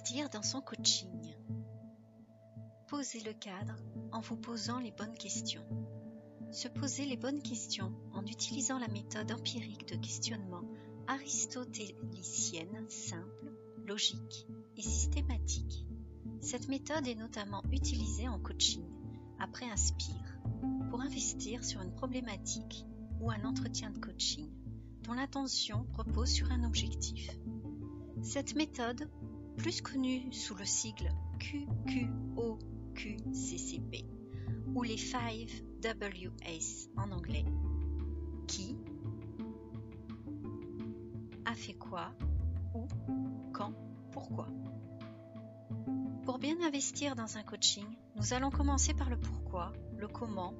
investir dans son coaching Posez le cadre en vous posant les bonnes questions. Se poser les bonnes questions en utilisant la méthode empirique de questionnement aristotélicienne simple, logique et systématique. Cette méthode est notamment utilisée en coaching après un SPIRE pour investir sur une problématique ou un entretien de coaching dont l'attention repose sur un objectif. Cette méthode, plus connue sous le sigle QQOQCCP ou les 5 WS en anglais, qui, a fait quoi, où, quand, pourquoi? Pour bien investir dans un coaching, nous allons commencer par le pourquoi, le comment,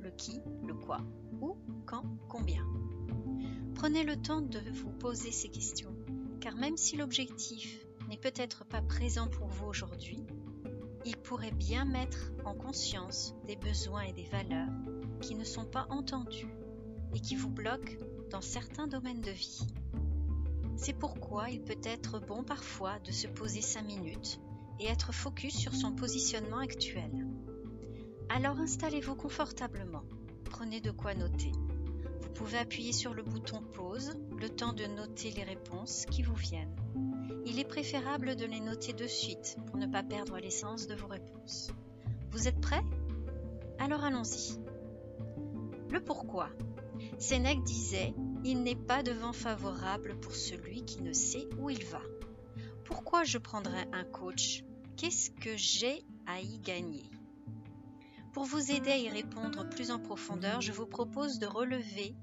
le qui, le quoi, où, quand, combien. Prenez le temps de vous poser ces questions, car même si l'objectif n'est peut-être pas présent pour vous aujourd'hui, il pourrait bien mettre en conscience des besoins et des valeurs qui ne sont pas entendus et qui vous bloquent dans certains domaines de vie. C'est pourquoi il peut être bon parfois de se poser 5 minutes et être focus sur son positionnement actuel. Alors installez-vous confortablement, prenez de quoi noter. Vous pouvez appuyer sur le bouton pause, le temps de noter les réponses qui vous viennent. Il est préférable de les noter de suite pour ne pas perdre l'essence de vos réponses. Vous êtes prêts? Alors allons-y. Le pourquoi. Sénèque disait Il n'est pas de vent favorable pour celui qui ne sait où il va. Pourquoi je prendrais un coach? Qu'est-ce que j'ai à y gagner? Pour vous aider à y répondre plus en profondeur, je vous propose de relever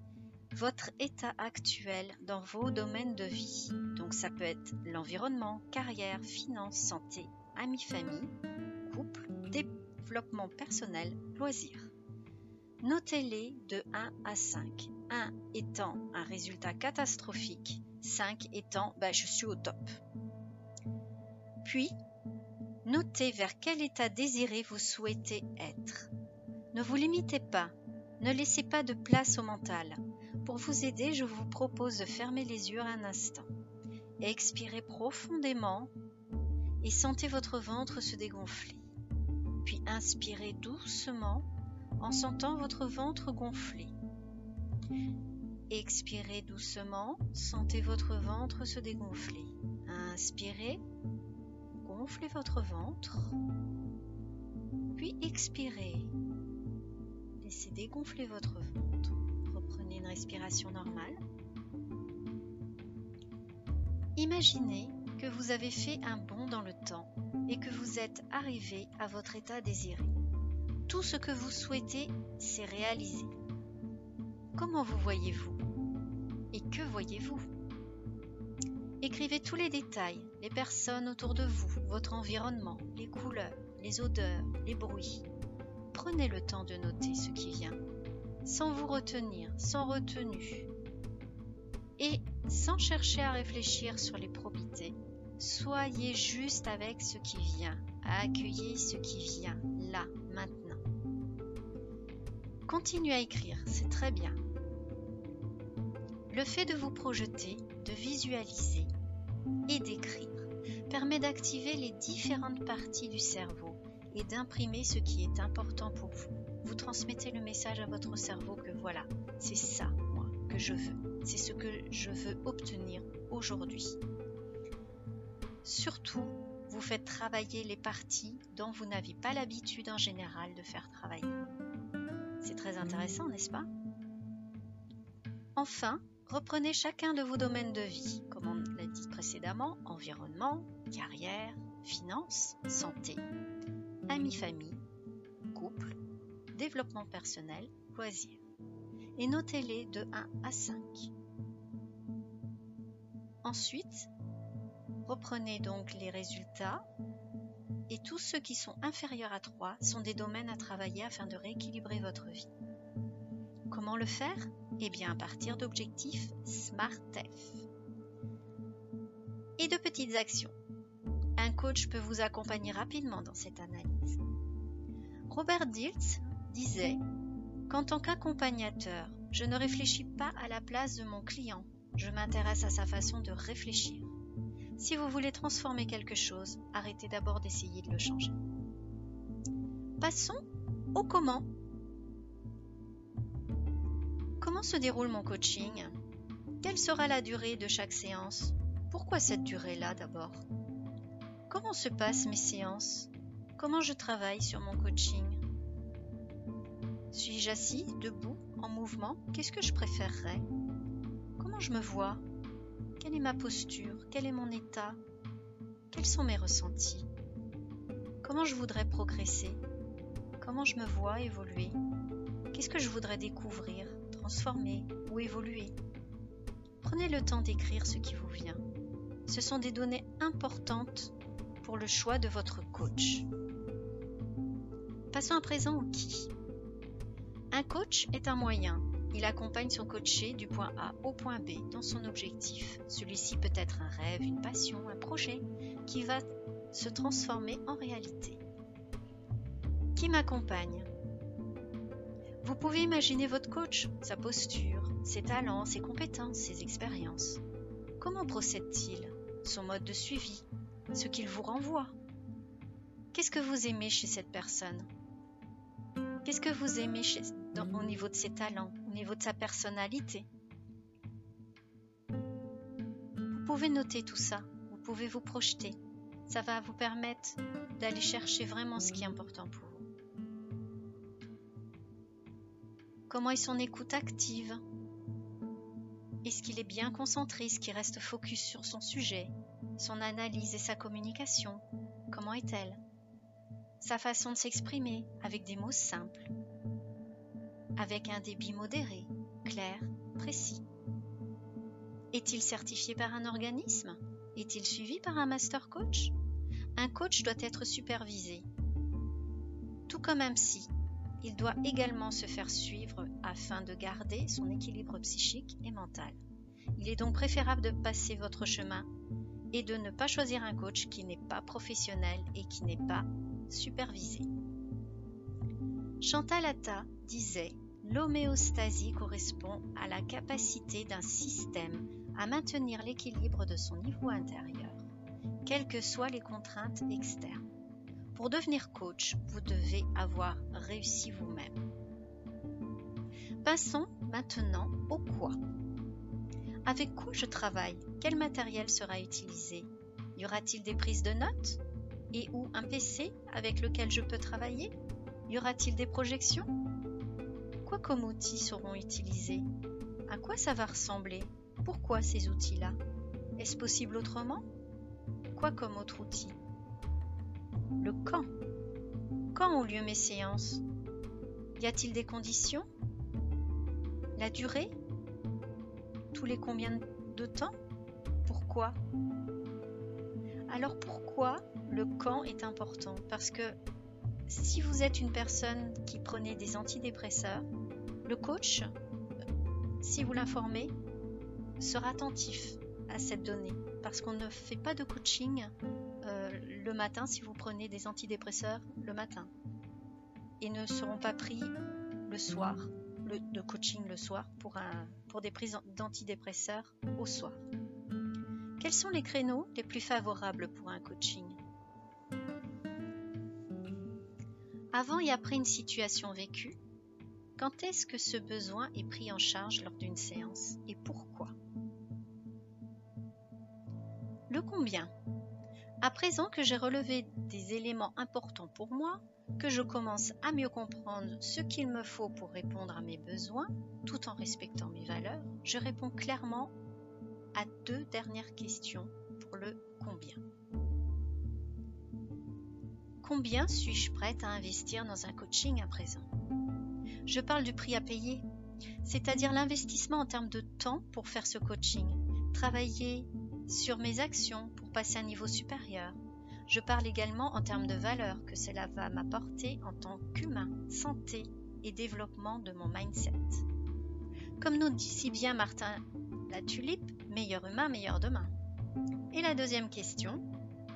votre état actuel dans vos domaines de vie. Donc ça peut être l'environnement, carrière, finances, santé, amis, famille, couple, développement personnel, loisirs. Notez-les de 1 à 5. 1 étant un résultat catastrophique, 5 étant bah, je suis au top. Puis, notez vers quel état désiré vous souhaitez être. Ne vous limitez pas, ne laissez pas de place au mental. Pour vous aider, je vous propose de fermer les yeux un instant. Expirez profondément et sentez votre ventre se dégonfler. Puis inspirez doucement en sentant votre ventre gonfler. Expirez doucement, sentez votre ventre se dégonfler. Inspirez, gonflez votre ventre, puis expirez. Laissez dégonfler votre ventre. Reprenez une respiration normale. Imaginez que vous avez fait un bond dans le temps et que vous êtes arrivé à votre état désiré. Tout ce que vous souhaitez s'est réalisé. Comment vous voyez-vous? Et que voyez-vous? Écrivez tous les détails, les personnes autour de vous, votre environnement, les couleurs, les odeurs, les bruits. Prenez le temps de noter ce qui vient, sans vous retenir, sans retenue. Et sans chercher à réfléchir sur les probités, soyez juste avec ce qui vient, accueillez ce qui vient, là, maintenant. Continuez à écrire, c'est très bien. Le fait de vous projeter, de visualiser et d'écrire permet d'activer les différentes parties du cerveau et d'imprimer ce qui est important pour vous. Vous transmettez le message à votre cerveau que voilà, c'est ça, moi, que je veux. C'est ce que je veux obtenir aujourd'hui. Surtout, vous faites travailler les parties dont vous n'avez pas l'habitude en général de faire travailler. C'est très intéressant, n'est-ce pas? Enfin, reprenez chacun de vos domaines de vie, comme on l'a dit précédemment, environnement, carrière, finances, santé, amis-famille, couple, développement personnel, loisirs. Et notez-les de 1 à 5. Ensuite, reprenez donc les résultats et tous ceux qui sont inférieurs à 3 sont des domaines à travailler afin de rééquilibrer votre vie. Comment le faire? Eh bien à partir d'objectifs SMARTF. Et de petites actions. Un coach peut vous accompagner rapidement dans cette analyse. Robert Diltz disait Qu'en tant qu'accompagnateur, je ne réfléchis pas à la place de mon client, je m'intéresse à sa façon de réfléchir. Si vous voulez transformer quelque chose, arrêtez d'abord d'essayer de le changer. Passons au comment. Comment se déroule mon coaching? Quelle sera la durée de chaque séance? Pourquoi cette durée-là d'abord? Comment se passent mes séances? Comment je travaille sur mon coaching Suis-je assis, debout, en mouvement Qu'est-ce que je préférerais Comment je me vois Quelle est ma posture Quel est mon état Quels sont mes ressentis Comment je voudrais progresser Comment je me vois évoluer Qu'est-ce que je voudrais découvrir, transformer ou évoluer Prenez le temps d'écrire ce qui vous vient. Ce sont des données importantes pour le choix de votre coach. Passons à présent au qui. Un coach est un moyen. Il accompagne son coaché du point A au point B dans son objectif. Celui-ci peut être un rêve, une passion, un projet qui va se transformer en réalité. Qui m'accompagne? Vous pouvez imaginer votre coach, sa posture, ses talents, ses compétences, ses expériences. Comment procède-t-il? Son mode de suivi? Ce qu'il vous renvoie Qu'est-ce que vous aimez chez cette personne? Qu'est-ce que vous aimez au niveau de ses talents, au niveau de sa personnalité? Vous pouvez noter tout ça, vous pouvez vous projeter. Ça va vous permettre d'aller chercher vraiment ce qui est important pour vous. Comment est son écoute active? Est-ce qu'il est bien concentré Est-ce qu'il reste focus sur son sujet Son analyse et sa communication? Comment est-elle? Sa façon de s'exprimer avec des mots simples. Avec un débit modéré, clair, précis. Est-il certifié par un organisme? Est-il suivi par un master coach? Un coach doit être supervisé. Tout comme un psy, il doit également se faire suivre afin de garder son équilibre psychique et mental. Il est donc préférable de passer votre chemin et de ne pas choisir un coach qui n'est pas professionnel et qui n'est pas supervisé. Chantal Atta disait L'homéostasie correspond à la capacité d'un système à maintenir l'équilibre de son niveau intérieur, quelles que soient les contraintes externes. Pour devenir coach, vous devez avoir réussi vous-même. Passons maintenant au quoi. Avec quoi je travaille? Quel matériel sera utilisé? Y aura-t-il des prises de notes? Et ou un PC avec lequel je peux travailler? Y aura-t-il des projections? Quoi comme outils seront utilisés? À quoi ça va ressembler? Pourquoi ces outils-là? Est-ce possible autrement? Quoi comme autre outil? Le quand. Quand ont lieu mes séances? Y a-t-il des conditions? La durée? Tous les combien de temps? Pourquoi? Alors pourquoi le quand est important? Parce que si vous êtes une personne qui prenait des antidépresseurs, le coach, si vous l'informez, sera attentif à cette donnée. Parce qu'on ne fait pas de coaching le matin si vous prenez des antidépresseurs le matin. Et ne seront pas pris le soir, le, coaching le soir pour, pour des prises d'antidépresseurs au soir. Quels sont les créneaux les plus favorables pour un coaching? Avant et après une situation vécue, quand est-ce que ce besoin est pris en charge lors d'une séance et pourquoi? Le combien? À présent que j'ai relevé des éléments importants pour moi, que je commence à mieux comprendre ce qu'il me faut pour répondre à mes besoins, tout en respectant mes valeurs, je réponds clairement à deux dernières questions pour le combien. Combien suis-je prête à investir dans un coaching à présent? Je parle du prix à payer, c'est-à-dire l'investissement en termes de temps pour faire ce coaching, travailler sur mes actions passer à un niveau supérieur. Je parle également en termes de valeur que cela va m'apporter en tant qu'humain, santé et développement de mon mindset. Comme nous dit si bien Martin la tulipe, meilleur humain, meilleur demain. Et la deuxième question,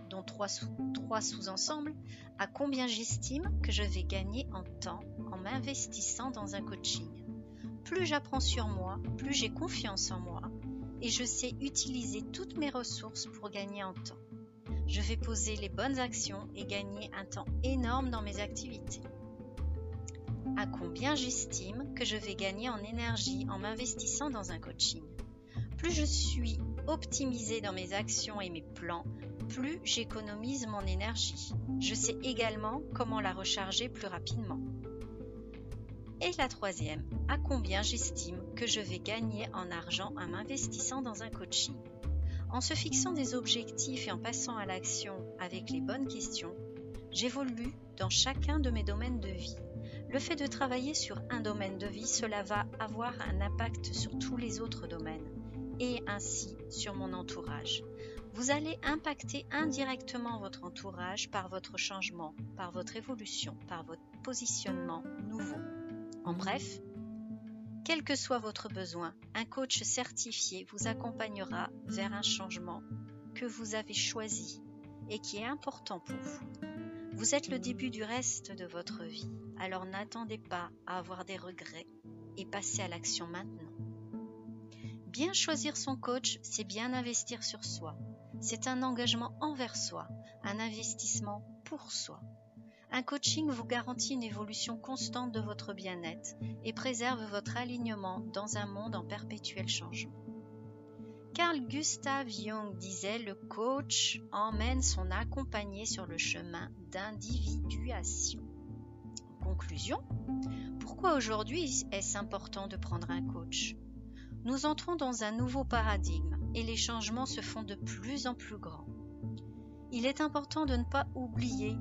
dont trois, sous, trois sous-ensembles, à combien j'estime que je vais gagner en temps en m'investissant dans un coaching? Plus j'apprends sur moi, plus j'ai confiance en moi, et je sais utiliser toutes mes ressources pour gagner en temps. Je vais poser les bonnes actions et gagner un temps énorme dans mes activités. À combien j'estime que je vais gagner en énergie en m'investissant dans un coaching Plus je suis optimisée dans mes actions et mes plans, plus j'économise mon énergie. Je sais également comment la recharger plus rapidement. Et la troisième, à combien j'estime que je vais gagner en argent en m'investissant dans un coaching En se fixant des objectifs et en passant à l'action avec les bonnes questions, j'évolue dans chacun de mes domaines de vie. Le fait de travailler sur un domaine de vie, cela va avoir un impact sur tous les autres domaines et ainsi sur mon entourage. Vous allez impacter indirectement votre entourage par votre changement, par votre évolution, par votre positionnement nouveau. En bref, quel que soit votre besoin, un coach certifié vous accompagnera vers un changement que vous avez choisi et qui est important pour vous. Vous êtes le début du reste de votre vie, alors n'attendez pas à avoir des regrets et passez à l'action maintenant. Bien choisir son coach, c'est bien investir sur soi. C'est un engagement envers soi, un investissement pour soi. Un coaching vous garantit une évolution constante de votre bien-être et préserve votre alignement dans un monde en perpétuel changement. Carl Gustav Jung disait le coach emmène son accompagné sur le chemin d'individuation. En conclusion, pourquoi aujourd'hui est-ce important de prendre un coach? Nous entrons dans un nouveau paradigme et les changements se font de plus en plus grands. Il est important de ne pas oublier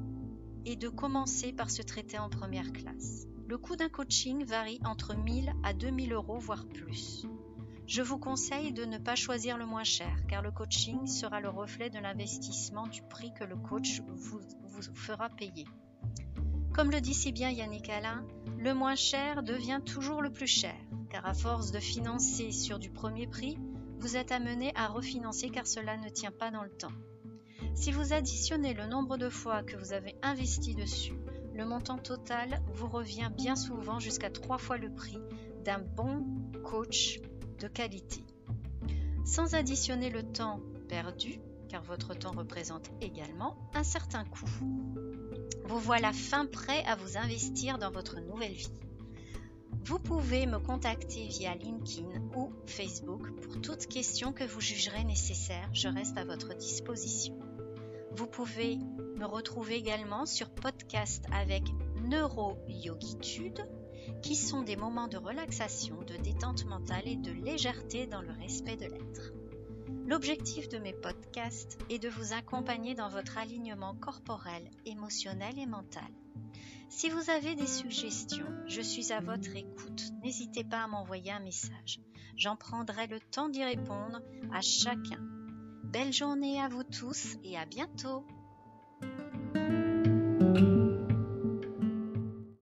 et de commencer par se traiter en première classe. Le coût d'un coaching varie entre 1000 à 2000 euros, voire plus. Je vous conseille de ne pas choisir le moins cher, car le coaching sera le reflet de l'investissement du prix que le coach vous, vous fera payer. Comme le dit si bien Yannick Alain, le moins cher devient toujours le plus cher, car à force de financer sur du premier prix, vous êtes amené à refinancer car cela ne tient pas dans le temps. Si vous additionnez le nombre de fois que vous avez investi dessus, le montant total vous revient bien souvent jusqu'à trois fois le prix d'un bon coach de qualité. Sans additionner le temps perdu, car votre temps représente également un certain coût. Vous voilà fin prêt à vous investir dans votre nouvelle vie. Vous pouvez me contacter via LinkedIn ou Facebook pour toute question que vous jugerez nécessaire. Je reste à votre disposition. Vous pouvez me retrouver également sur podcast avec Neuro-Yogitude, qui sont des moments de relaxation, de détente mentale et de légèreté dans le respect de l'être. L'objectif de mes podcasts est de vous accompagner dans votre alignement corporel, émotionnel et mental. Si vous avez des suggestions, je suis à votre écoute. N'hésitez pas à m'envoyer un message. J'en prendrai le temps d'y répondre à chacun belle journée à vous tous et à bientôt.